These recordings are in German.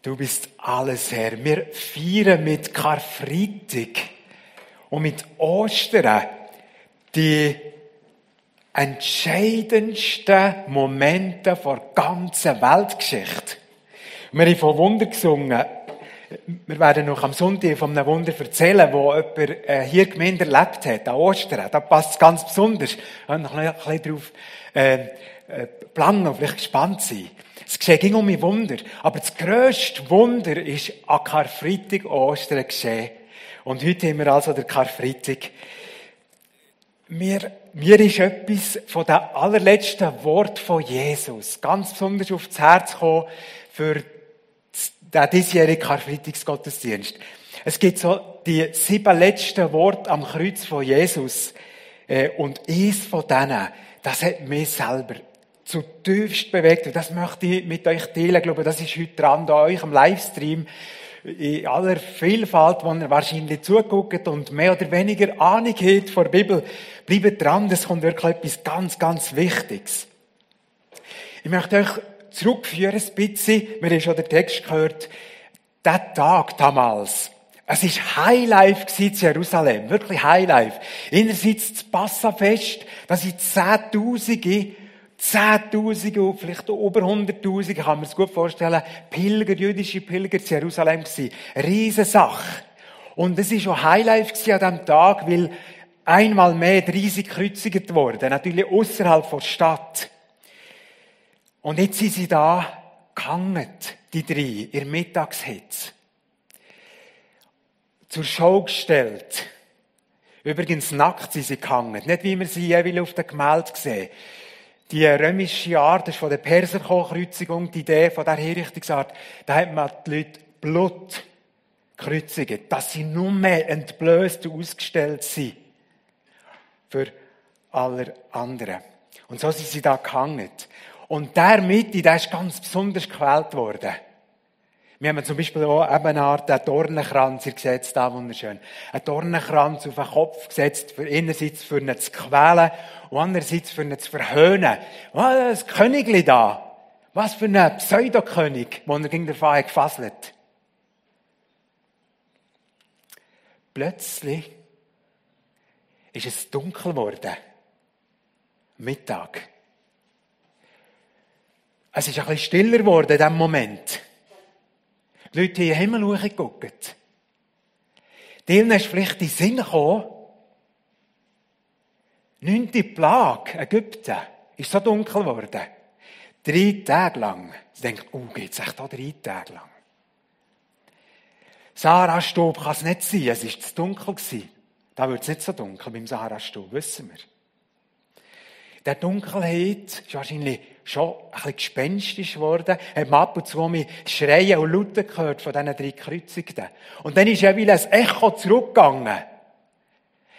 Du bist alles, Herr. Wir feiern mit Karfreitag und mit Ostern die entscheidendsten Momente der ganzen Weltgeschichte. Wir haben von Wunder gesungen. Wir werden noch am Sonntag von einem Wunder erzählen, wo jemand äh, hier Gemeinde erlebt hat, an Ostern. Da passt es ganz besonders. Habe noch ein bisschen darauf äh, äh, planen und vielleicht gespannt sein. Es ging um ein Wunder. Aber das grösste Wunder ist an Karfreitag Ostern geschehen. Und heute haben wir also den Karfreitag. Mir, mir ist etwas von den allerletzten Wort von Jesus ganz besonders aufs Herz gekommen für den diesjährigen Karfreitagsgottesdienst. Es gibt so die sieben letzten Worte am Kreuz von Jesus. Äh, und eins von denen, das hat mich selber zutiefst bewegt. Und das möchte ich mit euch teilen. Ich glaube, das ist heute dran, da euch am Livestream. In aller Vielfalt, wo ihr wahrscheinlich zuguckt und mehr oder weniger Ahnung habt von der Bibel, bleibt dran, das kommt wirklich etwas ganz, ganz Wichtiges. Ich möchte euch zurückführen ein bisschen. Wir haben schon den Text gehört. Der Tag damals. Es war Highlife in Jerusalem. Wirklich Highlife. Einerseits das Passafest. Das sind Zehntausende Zehntausende, vielleicht über Hunderttausende, kann man es gut vorstellen, Pilger, jüdische Pilger zu Jerusalem gewesen. Eine riesige Sache. Und es war schon Highlife an diesem Tag, weil einmal mehr riesig gekreuzigt worden, natürlich außerhalb der Stadt. Und jetzt sind sie da gehangen, die drei, ihr Mittagshitze. Zur Show gestellt. Übrigens nackt sind sie gehangen. Nicht wie wir sie jeweils auf dem Gemälde sehen. Die römische Art, das ist von der Perserkreuzigung, die Idee von der Hinrichtungsart, da hat man die Leute Blut kreuzigen, dass sie nur mehr entblößt und ausgestellt sind. Für alle anderen. Und so sind sie da gehangen. Und der Mitte, der ist ganz besonders gewählt worden. Wir haben zum Beispiel auch eben eine Art einen Dornenkranz, ihr seht es da wunderschön, einen Dornenkranz auf den Kopf gesetzt, für einerseits für ihn zu quälen und andererseits für ihn zu verhöhnen. Oh, das Königli da. Was für ein Pseudokönig, wo er gegen den Feind gefasselt. Plötzlich ist es dunkel geworden. Mittag. Es ist ein bisschen stiller geworden in diesem Moment. Die Leute haben in den Himmel hochgeguckt. Denen ist vielleicht in den Sinn gekommen, neunte Plage, Ägypten, ist so dunkel geworden. Drei Tage lang. Sie denken, oh, geht's echt auch drei Tage lang? Sahara-Stub kann es nicht sein, es war zu dunkel. Da wird es nicht so dunkel beim Sahara-Stub, wissen wir. Der Dunkelheit ist wahrscheinlich schon ein bisschen gespenstisch geworden, hat man ab und zu mal Schreien und Lauten gehört von diesen drei Kreuzigten. Und dann ist ja wieder ein Echo zurückgegangen.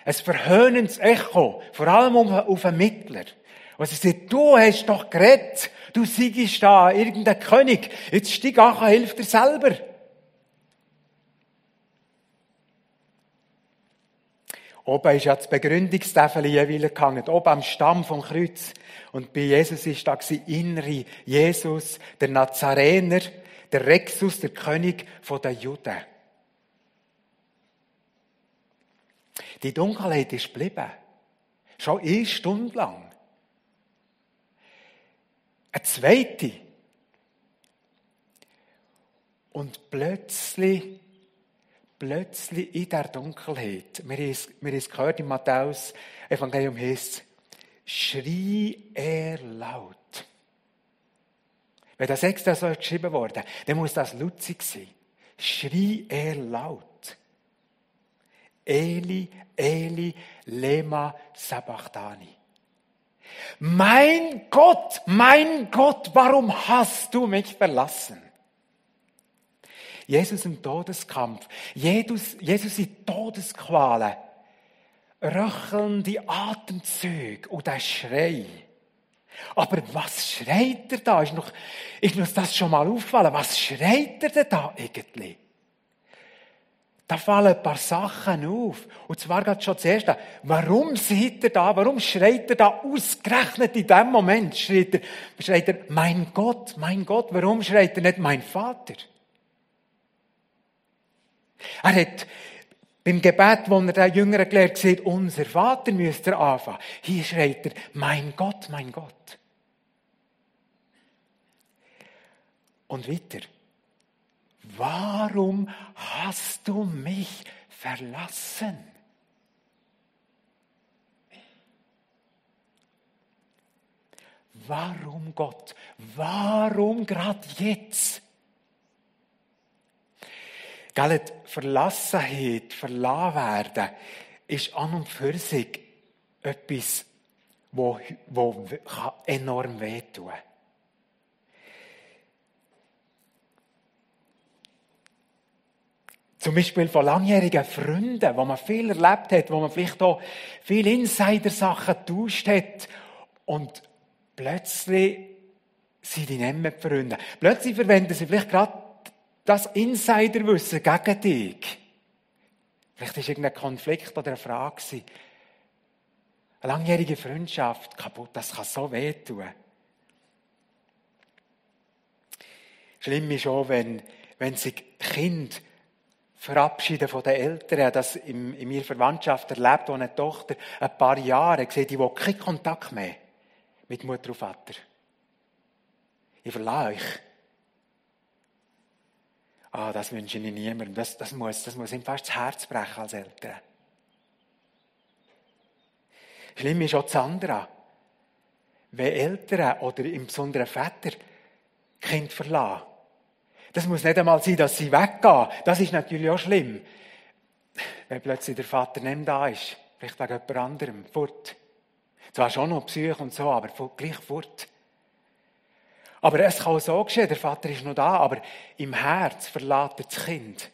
Ein verhöhnendes Echo, vor allem auf einen Mittler. Und sie sagt, du hast doch geredet, du siegst da, irgendein König, jetzt steig an, hilf dir selber. Oben ist ja das Begründungstafel jeweils gehangen, oben am Stamm vom Kreuz. Und bei Jesus ist da innere Jesus, der Nazarener, der Rexus, der König der Juden. Die Dunkelheit ist geblieben. Schon eine Stunde lang. Eine zweite. Und plötzlich plötzlich in der Dunkelheit, wir haben es, gehört im Matthäus Evangelium heißt schrie er laut. Wenn das extra so geschrieben wurde, dann muss das lutzig sein. Schrie er laut. Eli, Eli, lema sabachthani. Mein Gott, mein Gott, warum hast du mich verlassen? Jesus im Todeskampf, Jesus, Jesus in Todesqualen, röchelnde Atemzüge und der Schrei. Aber was schreit er da? Ist, noch, ist uns das schon mal auffallen? Was schreit er denn da eigentlich? Da fallen ein paar Sachen auf. Und zwar gerade schon zuerst, warum sieht er da, warum schreit er da ausgerechnet in dem Moment? Schreit er, schreit er, mein Gott, mein Gott, warum schreit er nicht mein Vater? Er hat beim Gebet, wo er den Jüngeren gelehrt sieht, unser Vater müsst ihr anfangen. Hier schreit er, mein Gott, mein Gott. Und weiter. Warum hast du mich verlassen? Warum Gott? Warum gerade jetzt? Gell, Verlassenheit, verlassen werden, ist an und für sich etwas, wo, wo enorm wehtun kann. Zum Beispiel von langjährigen Freunden, wo man viel erlebt hat, wo man vielleicht auch viele Insider-Sachen getauscht hat. Und plötzlich sind die nicht mehr Freunde. Plötzlich verwenden sie vielleicht gerade das Insiderwissen gegen dich. Vielleicht war irgendein Konflikt oder eine Frage. Eine langjährige Freundschaft kaputt, das kann so wehtun. Schlimm ist auch, wenn, wenn sich Kinder verabschieden von den Eltern. Das in, in meiner Verwandtschaft erlebt, wo eine Tochter ein paar Jahre sieht, die keinen Kontakt mehr mit Mutter und Vater. Ich verlasse euch. Ah, das wünsche ich niemandem. Das, das, muss, das muss ihm fast das Herz brechen als Eltern. Schlimm ist auch das andere. Wenn Eltern oder im Besonderen Väter Kind verlassen. Das muss nicht einmal sein, dass sie weggehen. Das ist natürlich auch schlimm. Wenn plötzlich der Vater nicht da ist. Vielleicht wegen jemand anderem. Fort. Zwar schon noch Psyche und so, aber gleich fort. Aber es kann auch so geschehen, der Vater ist noch da, aber im Herz verlässt er das Kind.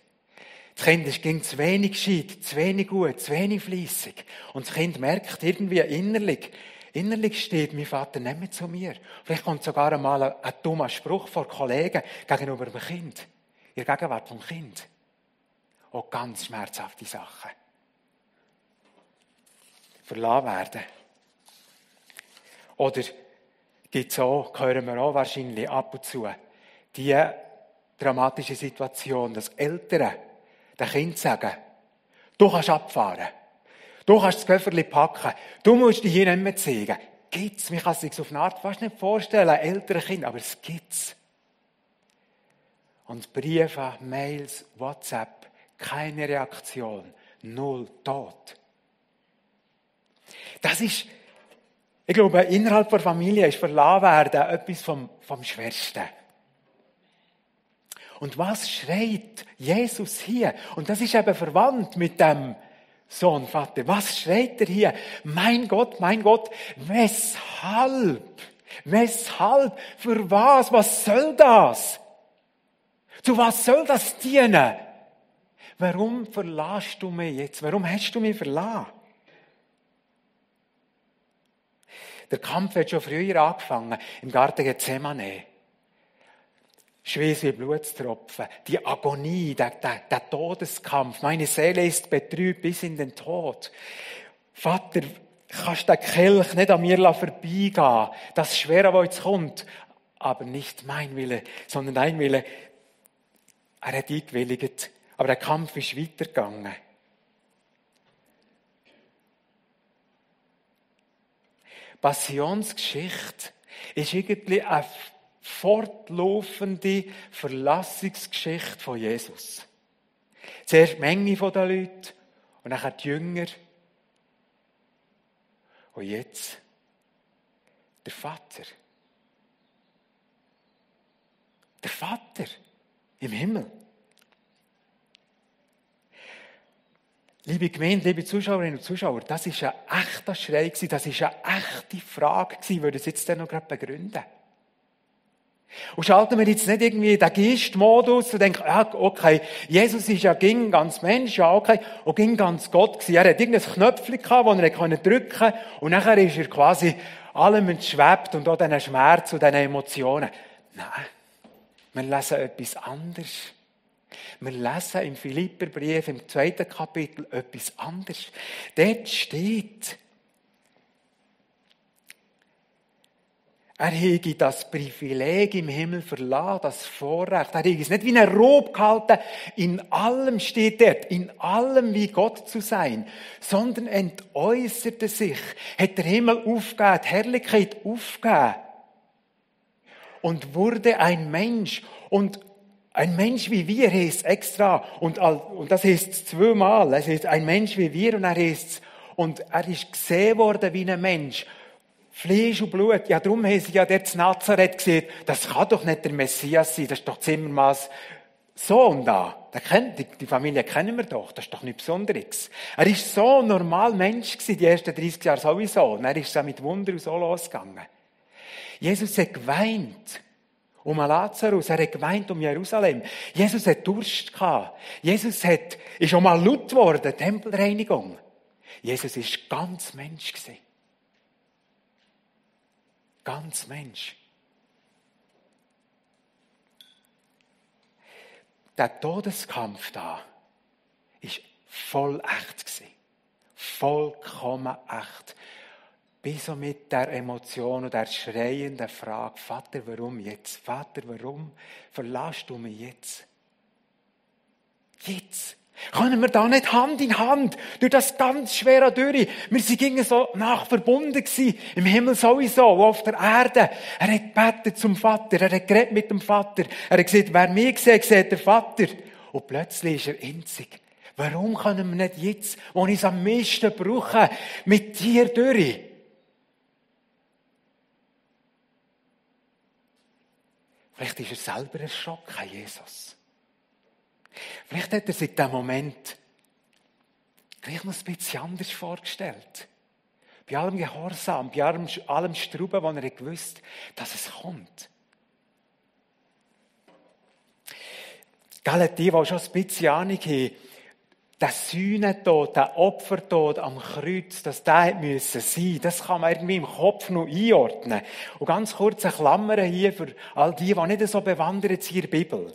Das Kind ist gegen zu wenig gescheit, zu wenig gut, zu wenig fließig. Und das Kind merkt irgendwie innerlich, innerlich steht mein Vater nicht mehr zu mir. Vielleicht kommt sogar einmal ein, ein dummer Spruch vor Kollegen gegenüber dem Kind. In der Gegenwart vom Kind. Auch ganz schmerzhafte Sachen. Verlassen werden. Oder gibt es auch, hören wir auch wahrscheinlich ab und zu, die dramatische Situation, dass Eltern den Kind sagen, du kannst abfahren. Du kannst das Köfferli packen. Du musst dich hier nicht mehr zeigen. Gibt's? Man kann es sich auf eine Art fast nicht vorstellen, ältere Kind, aber es gibt's. Und Briefe, Mails, WhatsApp, keine Reaktion, null, tot. Das ist ich glaube, innerhalb der Familie ist verlassen werden etwas vom, vom Schwersten. Und was schreit Jesus hier? Und das ist eben verwandt mit dem Sohn, Vater. Was schreit er hier? Mein Gott, mein Gott, weshalb? Weshalb? Für was? Was soll das? Zu was soll das dienen? Warum verlässt du mich jetzt? Warum hast du mich verlassen? Der Kampf hat schon früher angefangen, im Garten Gethsemane. Schweiß wie Blutstropfen, die Agonie, der, der, der Todeskampf. Meine Seele ist betrübt bis in den Tod. Vater, kannst den Kelch nicht an mir vorbeigehen. Das Schwere, was jetzt kommt. Aber nicht mein Wille, sondern dein Wille. Er hat eingewilligt. Aber der Kampf ist weitergegangen. Passionsgeschichte ist irgendwie eine fortlaufende Verlassungsgeschichte von Jesus. Zuerst die Menge der Leute und dann die Jünger. Und jetzt der Vater. Der Vater im Himmel. Liebe Gemeinde, liebe Zuschauerinnen und Zuschauer, das ist ein echter Schrei gewesen, das ist eine echte Frage gewesen, würde es jetzt noch gerade begründen. Und schalten wir jetzt nicht irgendwie in den Geistmodus und denken, ja, okay, Jesus ist ja ging ganz Mensch, ja, okay, und ging ganz Gott gewesen. Er hat irgendein Knöpfchen gehabt, das er drücken konnte, und nachher ist er quasi allem entschwebt und auch diesen Schmerz und diesen Emotionen. Nein. Wir lesen etwas anderes. Wir lesen im Philipperbrief im zweiten Kapitel etwas anderes. Dort steht, Er hege das Privileg im Himmel verlassen, das Vorrecht. Er hege es nicht wie ein Rob gehalten. In allem steht er, in allem wie Gott zu sein, sondern entäußerte sich, hat der Himmel aufgegeben, die Herrlichkeit aufgegeben und wurde ein Mensch. Und ein Mensch wie wir heißt extra. Und, und das heißt zweimal. Es heißt ein Mensch wie wir und er heißt und er ist gesehen worden wie ein Mensch. Fleisch und Blut. Ja, darum haben sie ja der zu Nazareth gesehen, das kann doch nicht der Messias sein, das ist doch Zimmermanns Sohn da. Die Familie kennen wir doch, das ist doch nichts Besonderes. Er ist so ein normal Mensch gewesen, die ersten 30 Jahre sowieso. Und er ist dann mit Wunder und so losgegangen. Jesus hat geweint um Lazarus, er hat geweint um Jerusalem. Jesus hat Durst gehabt. Jesus hat, ist auch mal laut geworden, Tempelreinigung. Jesus ist ganz Mensch gewesen ganz Mensch. Der Todeskampf da ist voll echt gewesen. Vollkommen echt. Bis so mit der Emotion und der schreienden Frage, Vater, warum jetzt? Vater, warum verlässt du mich jetzt? Jetzt. Können wir da nicht Hand in Hand durch das ganz schwere durch? Wir sind gingen so nach verbunden gewesen. Im Himmel sowieso, auf der Erde. Er hat gebetet zum Vater. Er hat geredet mit dem Vater. Er hat gesagt, wer mich sieht, sieht der Vater. Und plötzlich ist er einzig. Warum können wir nicht jetzt, wo ich es am meisten brauche, mit dir durch? Vielleicht ist er selber erschrocken, Jesus. Vielleicht hat er sich in diesem Moment gleich noch ein bisschen anders vorgestellt. Bei allem Gehorsam, bei allem, allem Struben, wo er gewusst dass es kommt. Gell, die, die schon ein bisschen Ahnung haben, der Sühnentod, der Opfertod am Kreuz, dass der müssen sein, das kann man irgendwie im Kopf noch einordnen. Und ganz kurz eine Klammer hier für all die, die nicht so bewandert sind in der Bibel.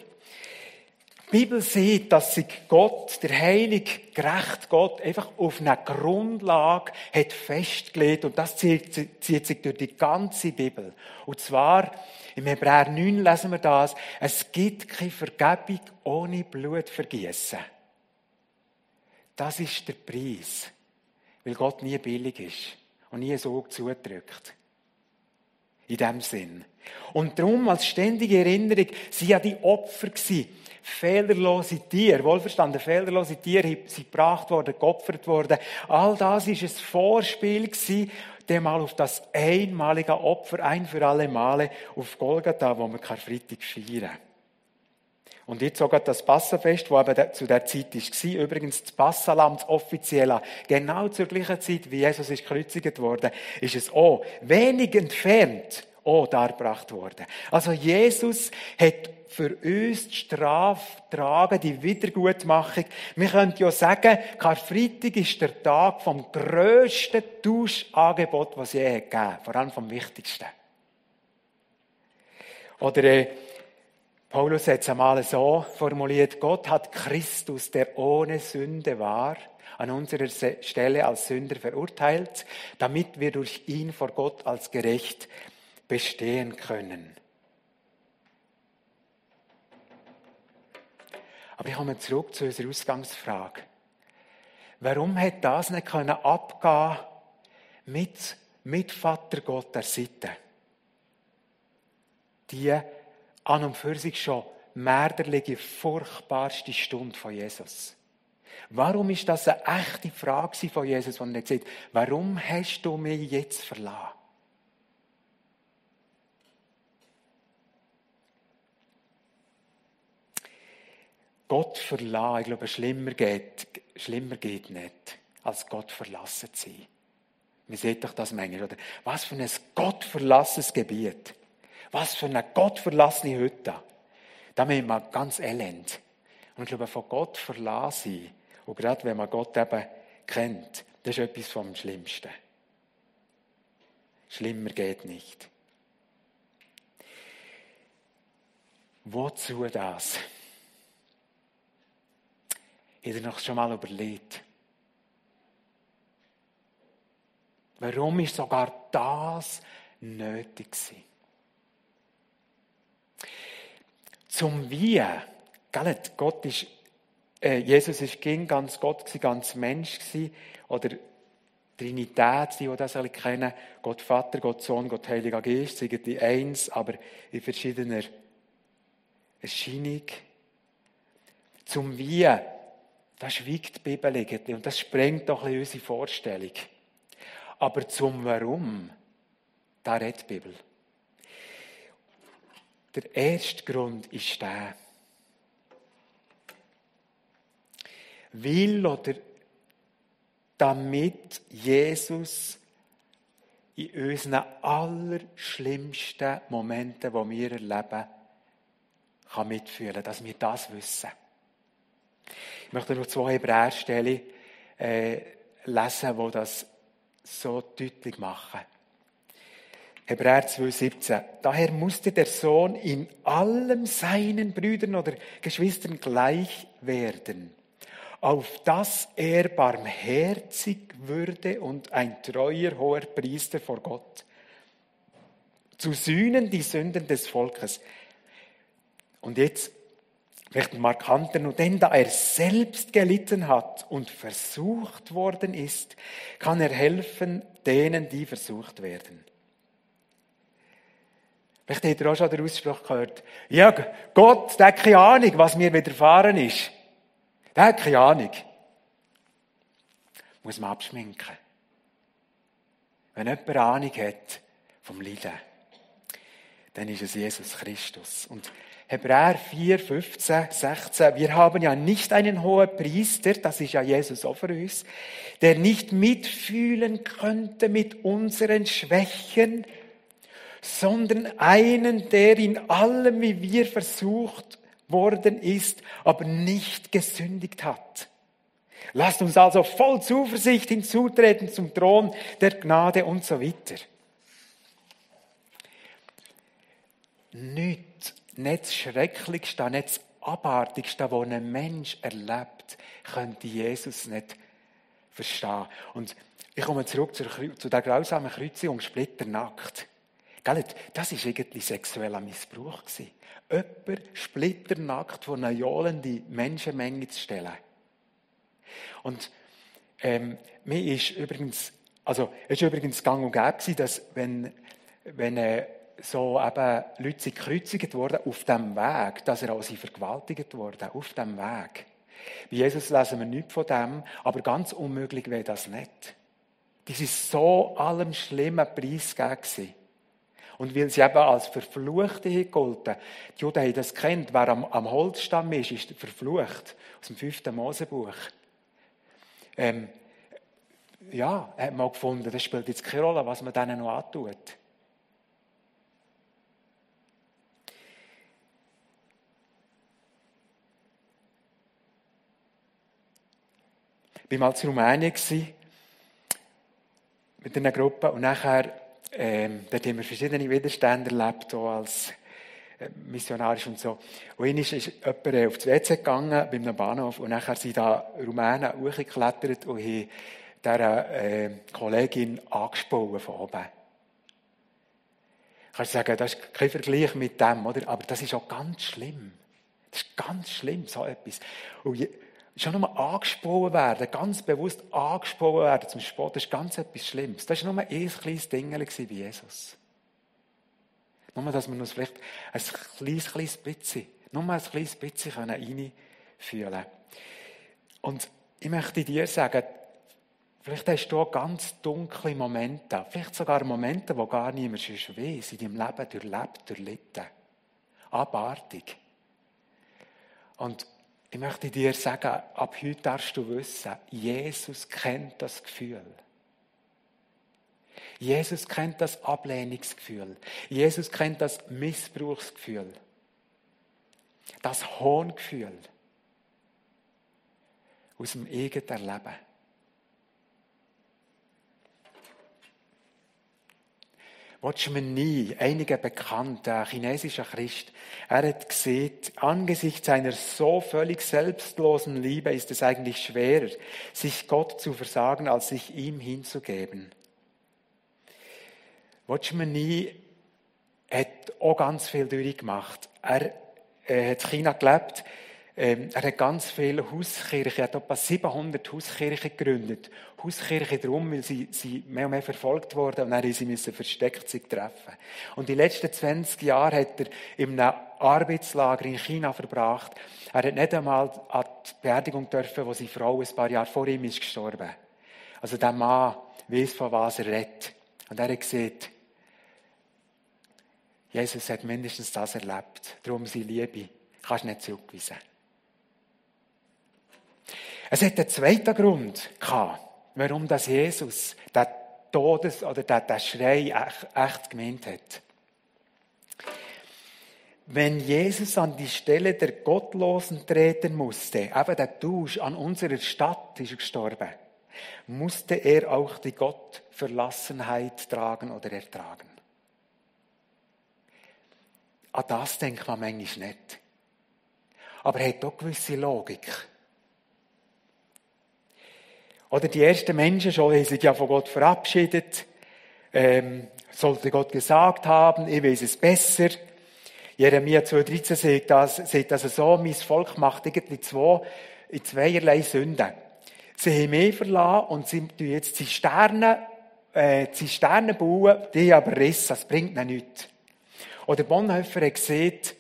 Die Bibel sieht, dass sich Gott, der heilige, gerecht Gott, einfach auf einer Grundlage hat festgelegt. Und das zieht, zieht sich durch die ganze Bibel. Und zwar, im Hebräer 9 lesen wir das, es gibt keine Vergebung ohne Blutvergießen. Das ist der Preis. Weil Gott nie billig ist. Und nie so zudrückt. In dem Sinn. Und darum, als ständige Erinnerung, sie ja die Opfer gewesen fehlerlose Tiere, wohlverstanden, fehlerlose Tiere sind gebracht worden, geopfert worden. All das ist ein Vorspiel gewesen, mal auf das einmalige Opfer ein für alle Male auf Golgatha, wo wir Karfreitag feiern. Und jetzt sogar das Passafest, wo eben zu der Zeit war, übrigens das Passalam, das offizielle, genau zur gleichen Zeit, wie Jesus ist gekreuzigt worden, ist es auch wenig entfernt auch dargebracht worden. Also Jesus hat für uns die Strafe tragen, die Wiedergutmachung. Wir können ja sagen, Karfreitag ist der Tag vom grössten Tauschangebot, was es je gegeben vor allem vom wichtigsten. Oder äh, Paulus hat es einmal so formuliert, Gott hat Christus, der ohne Sünde war, an unserer Stelle als Sünder verurteilt, damit wir durch ihn vor Gott als gerecht bestehen können. Aber ich komme zurück zu unserer Ausgangsfrage. Warum hat das nicht können abgehen mit, mit Vater Gott der Seite? Die an und für sich schon mörderliche, furchtbarste Stunde von Jesus. Warum ist das eine echte Frage von Jesus, wenn er gesagt warum hast du mich jetzt verlassen? Gott verlassen, ich glaube, schlimmer geht, schlimmer geht nicht, als Gott verlassen zu sein. Wie seht doch das manchmal, oder? Was für ein gottverlassenes Gebiet. Was für eine gottverlassene Hütte. Da wird man ganz elend. Und ich glaube, von Gott verlassen sein, und gerade wenn man Gott eben kennt, das ist etwas vom Schlimmsten. Schlimmer geht nicht. Wozu das? Habt ihr noch schon mal überlegt? Warum ist sogar das nötig gewesen? Zum Wie, Gott ist, äh, Jesus ist ganz Gott gewesen, ganz Mensch gewesen, oder Trinität, die, das alle kennen, Gott Vater, Gott Sohn, Gott Heiliger Geist, sind die eins, aber in verschiedener Erscheinung. Zum Wie, das schweigt die Bibel irgendwie und das sprengt doch unsere Vorstellung. Aber zum Warum, da redet die Bibel. Der erste Grund ist der. Will oder damit Jesus in unseren allerschlimmsten Momenten, die wir erleben, kann mitfühlen, dass wir das wissen. Ich möchte noch zwei Hebräerstellen äh, lesen, wo das so deutlich machen. Hebräer 2,17. Daher musste der Sohn in allem seinen Brüdern oder Geschwistern gleich werden auf dass er barmherzig würde und ein treuer hoher Priester vor Gott, zu sühnen die Sünden des Volkes. Und jetzt vielleicht markanter nur, denn da er selbst gelitten hat und versucht worden ist, kann er helfen denen, die versucht werden. Vielleicht habt ihr auch schon den Ausspruch gehört, ja, Gott, der hat keine Ahnung, was mir widerfahren ist. Der hat keine Ahnung. Muss man abschminken. Wenn jemand Ahnung hat vom Leiden, dann ist es Jesus Christus. Und Hebräer 4, 15, 16, wir haben ja nicht einen hohen Priester, das ist ja Jesus auch für uns, der nicht mitfühlen könnte mit unseren Schwächen, sondern einen, der in allem wie wir versucht worden ist, aber nicht gesündigt hat. Lasst uns also voll Zuversicht hinzutreten zum Thron der Gnade und so weiter. Nicht, nicht das Schrecklichste, nicht das Abartigste, was ein Mensch erlebt, könnte Jesus nicht verstehen. Und ich komme zurück zu der grausamen Kreuzigung, splitternackt. Das war irgendwie sexueller Missbrauch. Jemand splitternackt vor eine johlende Menschenmenge zu stellen. Und ähm, mir ist übrigens, also es ist übrigens gang und gäbe dass wenn, wenn äh, so eben Leute sind gekreuzigt wurden auf dem Weg, dass er auch sie vergewaltigt wurden, auf dem Weg. Bei Jesus lesen wir nichts von dem, aber ganz unmöglich wäre das nicht. Das ist so allem schlimmen Preis gegeben. Und weil sie eben als Verfluchte gegolten die Juden haben das kennt, wer am, am Holzstamm ist, ist verflucht. Aus dem fünften Mosebuch. Ähm, ja, hat man gefunden, das spielt jetzt keine Rolle, was man denen noch antut. Ich war mal in Rumänien mit einer Gruppe und nachher ähm, dort haben wir verschiedene Widerstände erlebt, auch als äh, missionarisch und so. Und einmal ist jemand äh, auf das WC gegangen, bei einem Bahnhof, und nachher sind da Rumänen hochgeklettert und haben dieser äh, Kollegin angesprochen von oben. Kannst du sagen, das ist kein Vergleich mit dem, oder? Aber das ist auch ganz schlimm. Das ist ganz schlimm, so etwas. Und schon nur angesprochen werden, ganz bewusst angesprochen werden zum Sport, das ist ganz etwas Schlimmes. Das war nur ein kleines Ding bei Jesus. Nur, dass wir uns vielleicht ein kleines, kleines bisschen, nur ein kleines bisschen reinfühlen können. Und ich möchte dir sagen, vielleicht hast du auch ganz dunkle Momente, vielleicht sogar Momente, wo gar niemand sonst weiss, in deinem Leben durchlebt, durchlitten. Abartig. Und ich möchte dir sagen, ab heute darfst du wissen, Jesus kennt das Gefühl. Jesus kennt das Ablehnungsgefühl. Jesus kennt das Missbrauchsgefühl. Das Hohngefühl aus dem eigenen Leben. Watchman Nee, einiger bekannter chinesischer Christ, er hat gesehen, angesichts einer so völlig selbstlosen Liebe ist es eigentlich schwerer, sich Gott zu versagen, als sich ihm hinzugeben. Watchman Nee hat auch ganz viel durchgemacht. Er äh, hat in China gelebt. Ähm, er hat ganz viele Hauskirchen, er hat etwa 700 Hauskirchen gegründet. Hauskirchen darum, weil sie, sie mehr und mehr verfolgt wurden und dann sie müssen versteckt sich treffen. Und die letzten 20 Jahre hat er in einem Arbeitslager in China verbracht. Er hat nicht einmal an die Beerdigung dürfen, wo seine Frau ein paar Jahre vor ihm ist gestorben. Also der Mann weiß, von was er redet. Und er hat gesagt, Jesus hat mindestens das erlebt. Darum seine Liebe kannst du nicht zurückweisen. Es hat einen zweiten Grund gehabt, warum das Jesus den Todes- oder den Schrei echt, gemeint hat. Wenn Jesus an die Stelle der Gottlosen treten musste, eben der Tausch an unserer Stadt ist gestorben, musste er auch die Gottverlassenheit tragen oder ertragen. An das denkt man manchmal nicht. Aber er hat auch gewisse Logik. Oder die ersten Menschen schon, die sich ja von Gott verabschiedet, ähm, sollte Gott gesagt haben, ich weiß es besser. Jeremia 2,13 sagt das, sagt das so, mein Volk macht irgendwie zwei, in zweierlei Sünden. Sie haben mich verlassen und sie tun jetzt Zisternen, äh, Zisternen bauen, die aber rissen, das bringt ihnen nichts. Oder Bonhoeffer hat gesagt,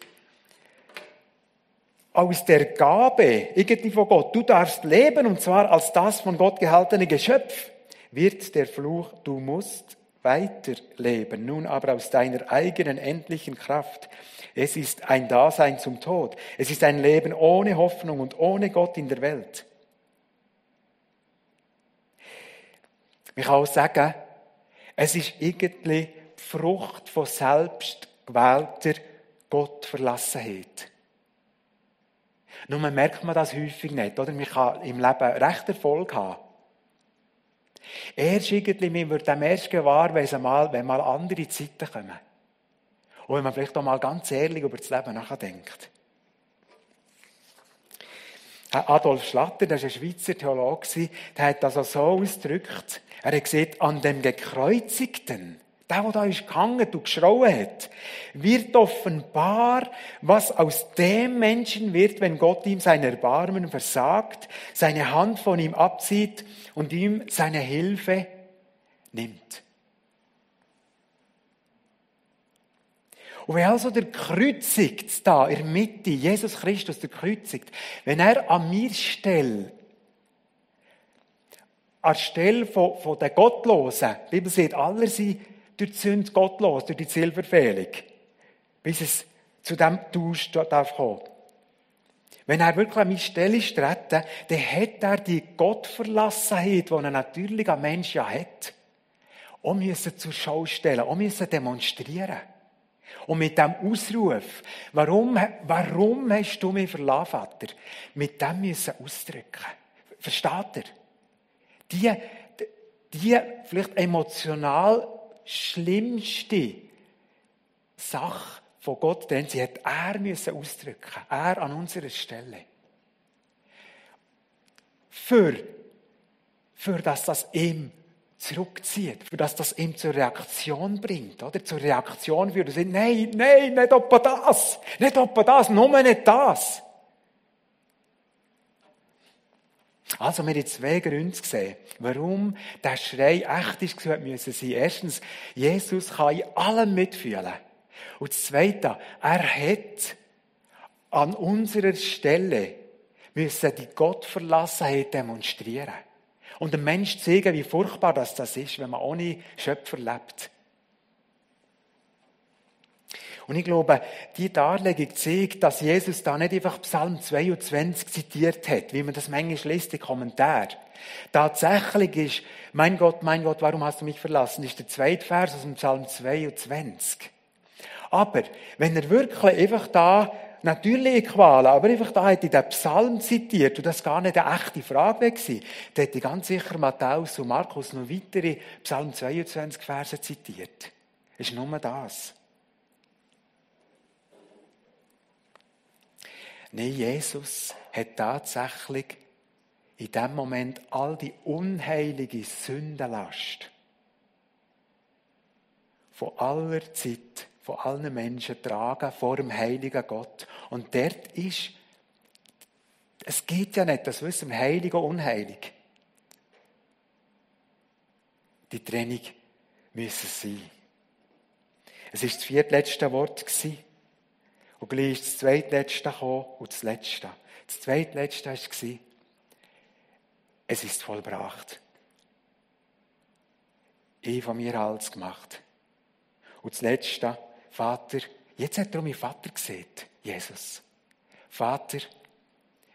aus der Gabe, irgendwie von Gott, du darfst leben und zwar als das von Gott gehaltene Geschöpf, wird der Fluch, du musst weiterleben, nun aber aus deiner eigenen endlichen Kraft. Es ist ein Dasein zum Tod. Es ist ein Leben ohne Hoffnung und ohne Gott in der Welt. Ich kann auch sagen, es ist irgendwie die Frucht von selbstgewählter Gottverlassenheit. Nur merkt man das häufig nicht, oder? Man kann im Leben recht Erfolg haben. Erst irgendwie, man wird dem erst gewahr, wenn mal, wenn mal andere Zeiten kommen. Und wenn man vielleicht auch mal ganz ehrlich über das Leben nachdenkt. Adolf Schlatter, der war ein Schweizer Theologe, der hat das so ausgedrückt. Er hat gesagt, an dem Gekreuzigten der, der da ist gehangen und geschrauen hat, wird offenbar, was aus dem Menschen wird, wenn Gott ihm sein Erbarmen versagt, seine Hand von ihm abzieht und ihm seine Hilfe nimmt. Und wenn also der kreuzigt da in der Mitte, Jesus Christus der kreuzigt, wenn er an mir stellt, anstelle von, von den Gottlosen, die Bibel sagt, alle sind durch die Sünde gottlos, durch die Zielverfehlung, bis es zu dem Tausch darf kommen. Wenn er wirklich an meine Stelle treten, dann hat er die Gottverlassenheit, die ein natürlicher Mensch ja hat, auch müssen zur Schau stellen, auch müssen demonstrieren. Und mit dem Ausruf, warum, warum hast du mich verlassen, Vater? Mit dem müssen ausdrücken. Versteht ihr? Die, die vielleicht emotional schlimmste Sache von Gott, denn sie hat er müssen ausdrücken. Er an unserer Stelle. Für, für dass das ihm zurückzieht, für dass das ihm zur Reaktion bringt, oder? Zur Reaktion. Er sagt, nein, nein, nicht etwa das, nicht etwa das, nur nicht das. Also, wir haben zwei Gründe gesehen, warum der Schrei echt ist, müssen sein. Erstens, Jesus kann in allem mitfühlen. Und das Zweite, er hat an unserer Stelle müssen die Gottverlassenheit demonstrieren. Und dem Mensch zeigen, wie furchtbar das, das ist, wenn man ohne Schöpfer lebt. Und ich glaube, die Darlegung zeigt, dass Jesus da nicht einfach Psalm 22 zitiert hat, wie man das manchmal liest, die Kommentar. Tatsächlich ist, mein Gott, mein Gott, warum hast du mich verlassen, ist der zweite Vers aus dem Psalm 22. Aber, wenn er wirklich einfach da natürliche Qualen, aber einfach da hätte ich den Psalm zitiert und das gar nicht eine echte Frage war, dann hätte ganz sicher Matthäus und Markus noch weitere Psalm 22 Verse zitiert. Ist nur das. Nein, Jesus hat tatsächlich in dem Moment all die unheilige Sündenlast von aller Zeit von allen Menschen tragen vor dem heiligen Gott. Und dort ist, es geht ja nicht, das wissen wir, heilig und unheilig. Die Trennung müssen sein. Es ist das viertletzte Wort gewesen. Und gleich ist das zweitletzte gekommen und das letzte. Das zweitletzte war, es ist vollbracht. Ich von mir alles gemacht. Und das letzte, Vater, jetzt hat er meinen Vater gesehen, Jesus. Vater,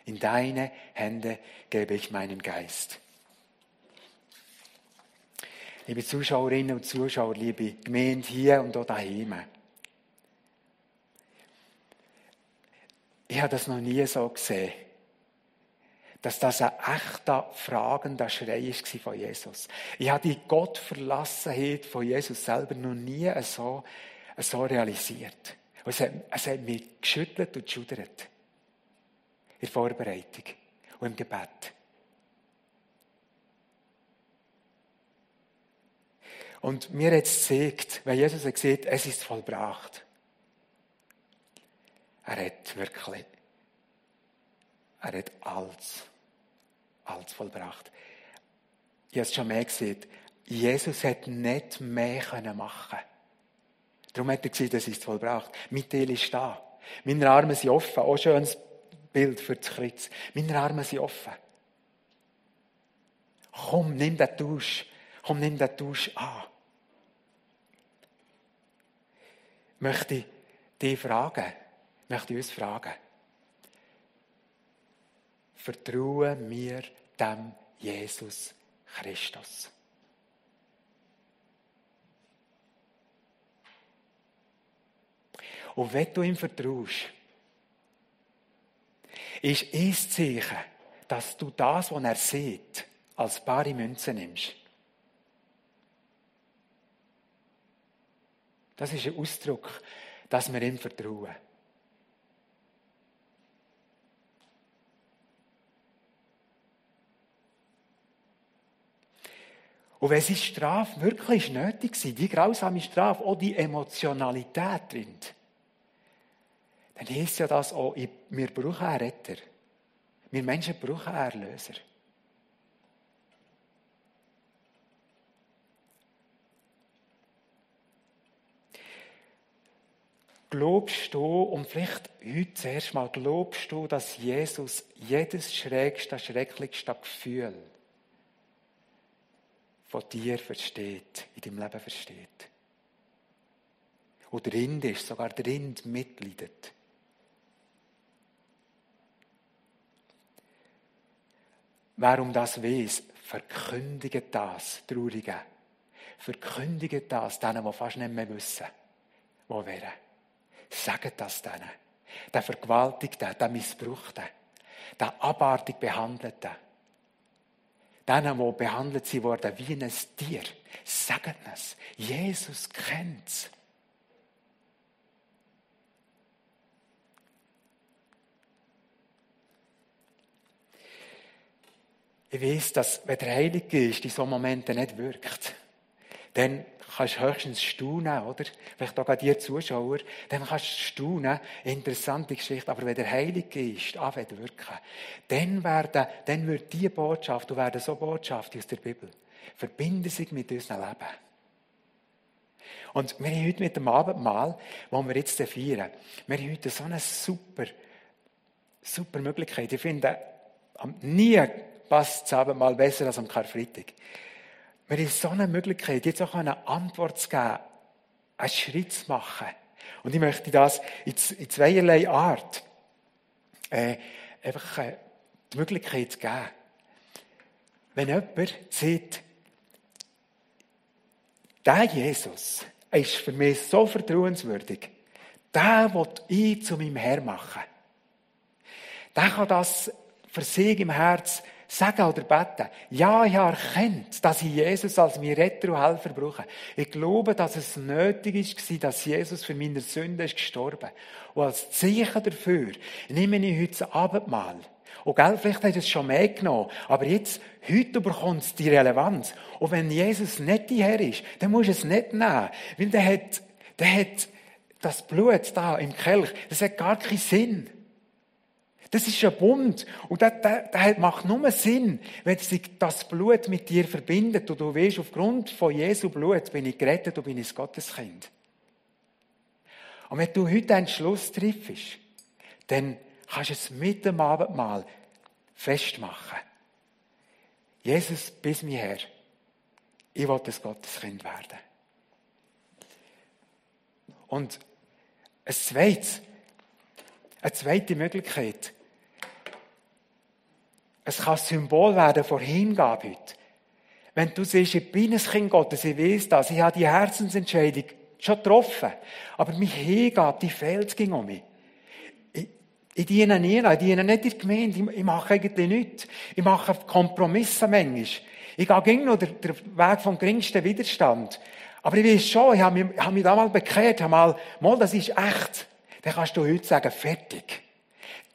in deine Hände gebe ich meinen Geist. Liebe Zuschauerinnen und Zuschauer, liebe Gemeinde hier und auch daheim. Ich habe das noch nie so gesehen, dass das ein echter, fragender Schrei war von Jesus. Ich habe die Gottverlassenheit von Jesus selber noch nie so, so realisiert. Es hat, es hat mich geschüttelt und geschudert. In der Vorbereitung und im Gebet. Und mir hat es gezeigt, wenn Jesus hat gesagt, es ist vollbracht. Er hat wirklich, er hat alles, alles vollbracht. Ich habe es schon mehr gesehen. Jesus hat nicht mehr machen. Darum hat er gesagt, es ist vollbracht. Mein Teil ist da. Meine Arme sind offen. Auch schönes Bild für das Kreuz. Meine Arme sind offen. Komm, nimm den Tausch. Komm, nimm den Tausch an. möchte ich dich fragen, möchte ich uns fragen. Vertrauen wir dem Jesus Christus. Und wenn du ihm vertraust, ist ein Zeichen, dass du das, was er sieht, als bare Münze nimmst. Das ist ein Ausdruck, dass wir ihm vertrauen. Und wenn seine Strafe wirklich nötig war, die grausame Strafe, auch die Emotionalität drin, dann heisst ja das auch, wir brauchen einen Retter. Wir Menschen brauchen einen Erlöser. Glaubst du, und vielleicht heute zuerst mal, glaubst du, dass Jesus jedes schrägste, schrecklichste Gefühl von dir versteht, in deinem Leben versteht? Oder drin ist, sogar drin mitleidet? Wer um das weiß, verkündigt das, Traurige. Verkündigt das denen, die fast nicht mehr wissen, wo wären. Sagt das denen. Der Vergewaltigte, der Missbrauchte, der abartig Behandelte. Denen, die behandelt sie worden wie ein Tier. Sagt es. Jesus kennt es. Ich weiß, dass, wenn der Heilige ist, in so Momenten nicht wirkt, dann kannst du höchstens staunen, oder? Vielleicht auch dir Zuschauer, dann kannst du staunen, interessante Geschichte, aber wenn der Heilige Geist anfängt wirken, dann werden, dann wird diese Botschaft, und werden so Botschaften aus der Bibel, verbinden sich mit unserem Leben. Und wir haben heute mit dem Abendmahl, wo wir jetzt feiern, wir haben heute so eine super, super Möglichkeit. Ich finde, nie passt das Abendmahl besser als am Karfreitag. Wir haben so eine Möglichkeit, jetzt auch eine Antwort zu geben, einen Schritt zu machen. Und ich möchte das in zweierlei Art äh, einfach äh, die Möglichkeit geben. Wenn jemand sagt, der Jesus ist für mich so vertrauenswürdig, der will ich zu meinem Herr machen. Der kann das für sich im Herz sagen oder beten, ja, ich habe erkannt, dass ich Jesus als mein Retter und Helfer brauche. Ich glaube, dass es nötig ist, dass Jesus für meine Sünde ist gestorben. Und als Zeichen dafür nehme ich heute das Abendmahl. Und gell, vielleicht hast du es schon mehr genommen, aber jetzt, heute bekommt es die Relevanz. Und wenn Jesus nicht die Herr ist, dann musst du es nicht nehmen. Weil der hat, der hat das Blut da im Kelch, das hat gar keinen Sinn. Das ist ein Bund. Und das, das, das macht nur Sinn, wenn sich das Blut mit dir verbindet und du weißt, aufgrund von Jesu Blut bin ich gerettet und bin ich Gotteskind. Und wenn du heute einen Schluss triffst, dann kannst du es mit dem Abendmahl festmachen. Jesus, bis mir her. Ich will das Gotteskind werden. Und ein zweites, eine zweite Möglichkeit. Es kann Symbol werden von Hingabe heute. Wenn du siehst, ich bin ein Kind Gottes, ich weiß das, ich habe die Herzensentscheidung schon getroffen, aber meine Hingabe, die fehlt ging um mich. Ich, ich diene nie, ich diene nicht in der Gemeinde, ich, ich mache eigentlich nichts. Ich mache Kompromisse manchmal. Ich gehe gegen noch den, Weg vom geringsten Widerstand. Aber ich weiß schon, ich habe mich, habe mich damals bekehrt, habe mal, mal, das ist echt. Dann kannst du heute sagen, fertig.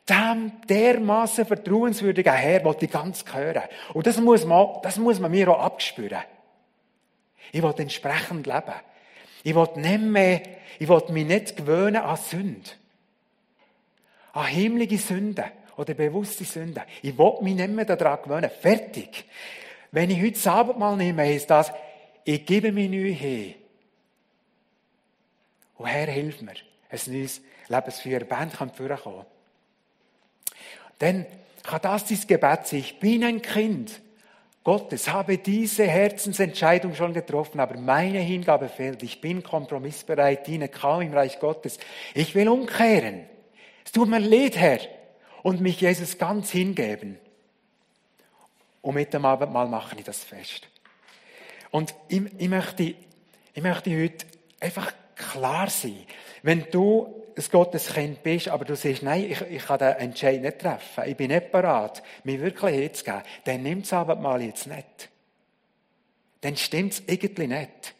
Dem dermaßen vertrauenswürdigen Herr wollte ich ganz hören. Und das muss man, das muss man mir auch abspüren. Ich will entsprechend leben. Ich will nicht mehr, ich will mich nicht gewöhnen an Sünde. An himmlische Sünden oder bewusste Sünden. Ich will mich nicht mehr daran gewöhnen. Fertig. Wenn ich heute Abend mal nehme, heisst das, ich gebe mich neu hin. Und Herr, hilf mir, ein neues Lebensführer Band kann vorkommen. Das dein Gebet sein. Ich bin ein Kind Gottes, habe diese Herzensentscheidung schon getroffen, aber meine Hingabe fehlt. Ich bin kompromissbereit, diene kaum im Reich Gottes. Ich will umkehren. Es tut mir leid, Herr, und mich Jesus ganz hingeben. Und mit dem Abendmahl mache ich das fest. Und ich, ich, möchte, ich möchte heute einfach klar sein. Wenn du ein Gotteskind bist, aber du siehst, nein, ich, ich kann den Entscheid nicht treffen, ich bin nicht bereit, mich wirklich hinzugeben, dann nimm das Abendmahl jetzt nicht. Dann stimmt es irgendwie nicht.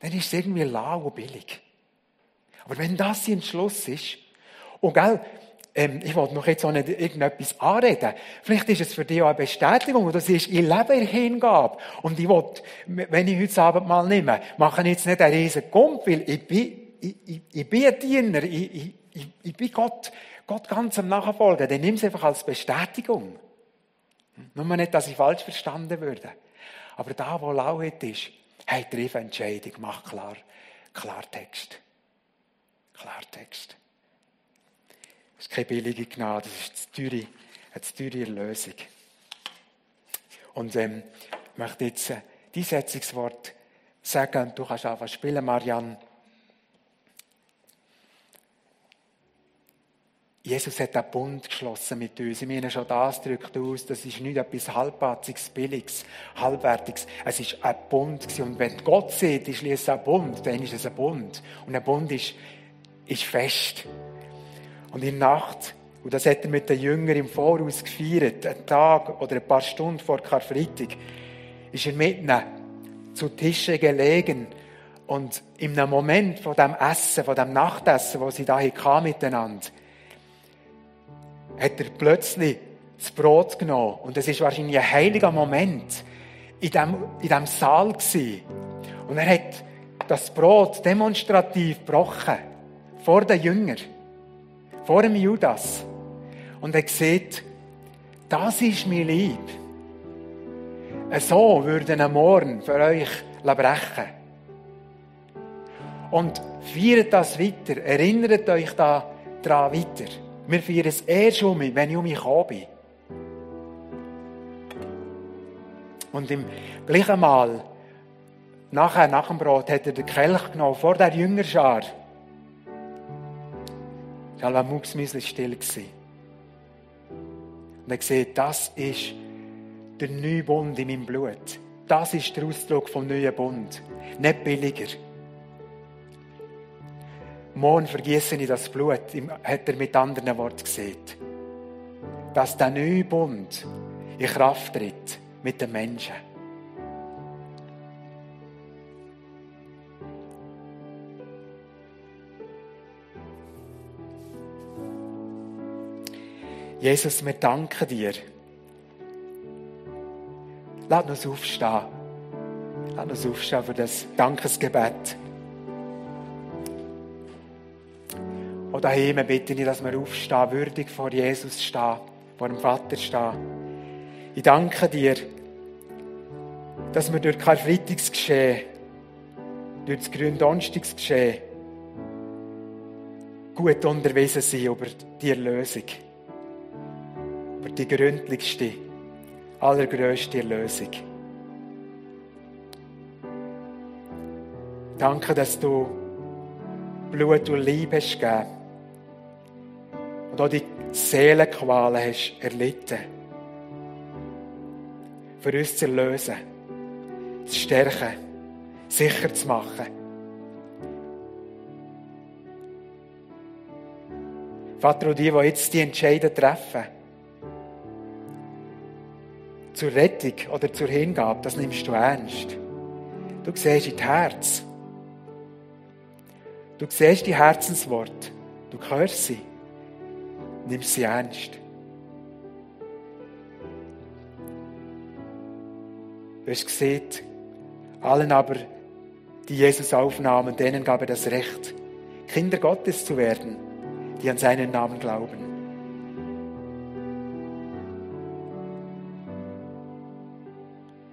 Dann ist es irgendwie lau und billig. Aber wenn das dein Entschluss ist, und gell, ähm, ich wollte noch jetzt auch nicht irgendetwas anreden. Vielleicht ist es für dich auch eine Bestätigung, du siehst, ich lebe in Hingabe. Und ich will, wenn ich heute Abend mal nehme, mache ich jetzt nicht einen riesen Kump, weil ich bin, ich, ich, ich bin ein Diener, ich, ich, ich, bin Gott, Gott ganz am Nachfolgen. Dann nimm es einfach als Bestätigung. Nur nicht, dass ich falsch verstanden würde. Aber da, wo Lauheit ist, hey, triff Entscheidung, mach klar, Klartext. Klartext. Das ist keine billige Gnade, das ist eine teure, eine teure Erlösung. Und ähm, ich möchte jetzt äh, die Setzungswort sagen, du kannst einfach spielen, Marianne. Jesus hat einen Bund geschlossen mit uns. Ich meine, schon das drückt aus, das ist nicht etwas Halbpatziges, Billiges, Halbwertiges. Es ist ein Bund. Und wenn Gott sieht, ich schließe einen Bund, dann ist es ein Bund. Und ein Bund ist, ist fest. Und in der Nacht, und das hat er mit den Jüngern im Voraus gefeiert, einen Tag oder ein paar Stunden vor Karfreitag, ist er mit ihnen zu Tische gelegen und in einem Moment von dem Essen, von dem Nachtessen, wo sie da hatten miteinander, hat er plötzlich das Brot genommen. Und es ist wahrscheinlich ein heiliger Moment in dem, in dem Saal gewesen. Und er hat das Brot demonstrativ gebrochen. Vor den Jüngern vor dem Judas. Und er sieht, das ist mein Lieb. So würde ein Morgen für euch brechen. Und feiert das weiter. Erinnert euch da daran weiter. Wir feiern es erst um mich, wenn ich um mich bin. Und im gleichen Mal, nachher, nach dem Brot, hat er den Kelch genommen, vor der Jüngerschar. Da war mucksmäusli still. Und er sieht, das ist der neue Bund in meinem Blut. Das ist der Ausdruck vom neuen Bund. Nicht billiger. Morgen vergieße ich das Blut, hat er mit anderen Worten gesehen. Dass der neue Bund in Kraft tritt mit den Menschen. Jesus, wir danken dir. Lass uns aufstehen. Lass uns aufstehen für das Dankesgebet. Und daheim bitte ich, dass wir aufstehen, würdig vor Jesus stehen, vor dem Vater stehen. Ich danke dir, dass wir durch kein Freitagsgeschehen, durch das Gründonnerstagsgeschehen gut unterwiesen sind über die Erlösung. Über die gründlichste, allergrößte Erlösung. Danke, dass du Blut und Liebe hast gegeben und auch die Seelenqualen hast erlitten. Für uns zu erlösen, zu stärken, sicher zu machen. Vater, und die, die jetzt die Entscheidung treffen, zur Rettung oder zur Hingabe, das nimmst du ernst. Du siehst in die Herz. Du siehst die Herzensworte. Du hörst sie. Nimmst sie ernst. Du hast gesehen, allen aber, die Jesus aufnahmen, denen gab er das Recht, Kinder Gottes zu werden, die an seinen Namen glauben.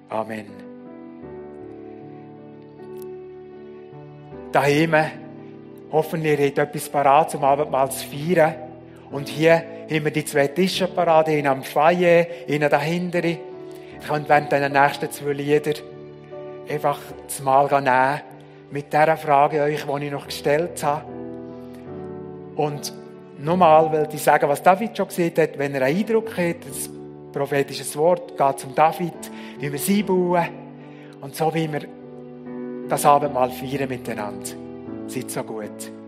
Amen. Daheim hoffen wir, ihr habt etwas parat zum Abendmahl zu feiern. Und hier haben wir die zwei Tische parat, einen am Foyer, einen dahinter. Ich könnt während den nächsten zwei Lieder einfach das Mal nehmen mit dieser Frage euch, die ich noch gestellt habe. Und nochmal will ich sagen, was David schon gesagt hat, wenn er einen Eindruck hat, das prophetische Wort geht zum David, wie wir sie bauen und so wie wir das Abendmahl feiern miteinander. Seid so gut.